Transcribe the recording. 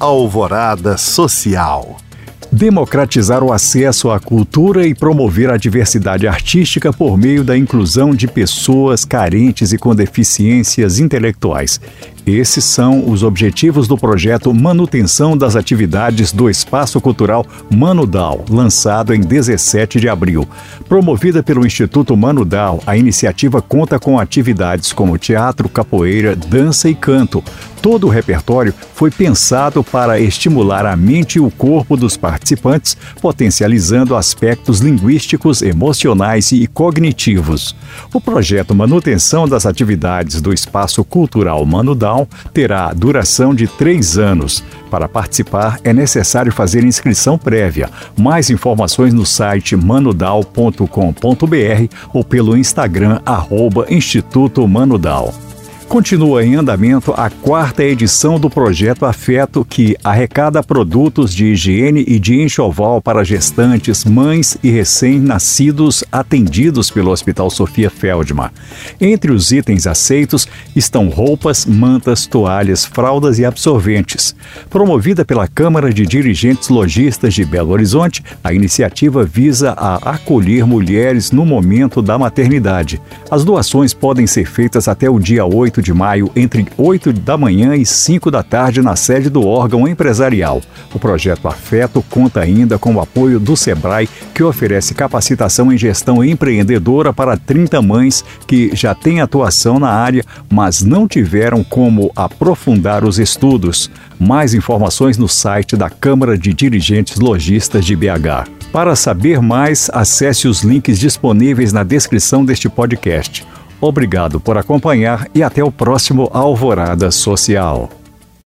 Alvorada Social. Democratizar o acesso à cultura e promover a diversidade artística por meio da inclusão de pessoas carentes e com deficiências intelectuais. Esses são os objetivos do projeto Manutenção das Atividades do Espaço Cultural Manudal, lançado em 17 de abril. Promovida pelo Instituto Manudal, a iniciativa conta com atividades como teatro, capoeira, dança e canto. Todo o repertório foi pensado para estimular a mente e o corpo dos participantes, potencializando aspectos linguísticos, emocionais e cognitivos. O projeto Manutenção das Atividades do Espaço Cultural Manudal terá duração de três anos. Para participar, é necessário fazer inscrição prévia. Mais informações no site manudal.com.br ou pelo Instagram, arroba Instituto Manudal. Continua em andamento a quarta edição do projeto Afeto, que arrecada produtos de higiene e de enxoval para gestantes, mães e recém-nascidos atendidos pelo Hospital Sofia Feldman. Entre os itens aceitos estão roupas, mantas, toalhas, fraldas e absorventes. Promovida pela Câmara de Dirigentes Logistas de Belo Horizonte, a iniciativa visa a acolher mulheres no momento da maternidade. As doações podem ser feitas até o dia 8 8 de maio, entre 8 da manhã e 5 da tarde, na sede do órgão empresarial. O projeto Afeto conta ainda com o apoio do SEBRAE, que oferece capacitação em gestão empreendedora para 30 mães que já têm atuação na área, mas não tiveram como aprofundar os estudos. Mais informações no site da Câmara de Dirigentes Logistas de BH. Para saber mais, acesse os links disponíveis na descrição deste podcast. Obrigado por acompanhar e até o próximo Alvorada Social.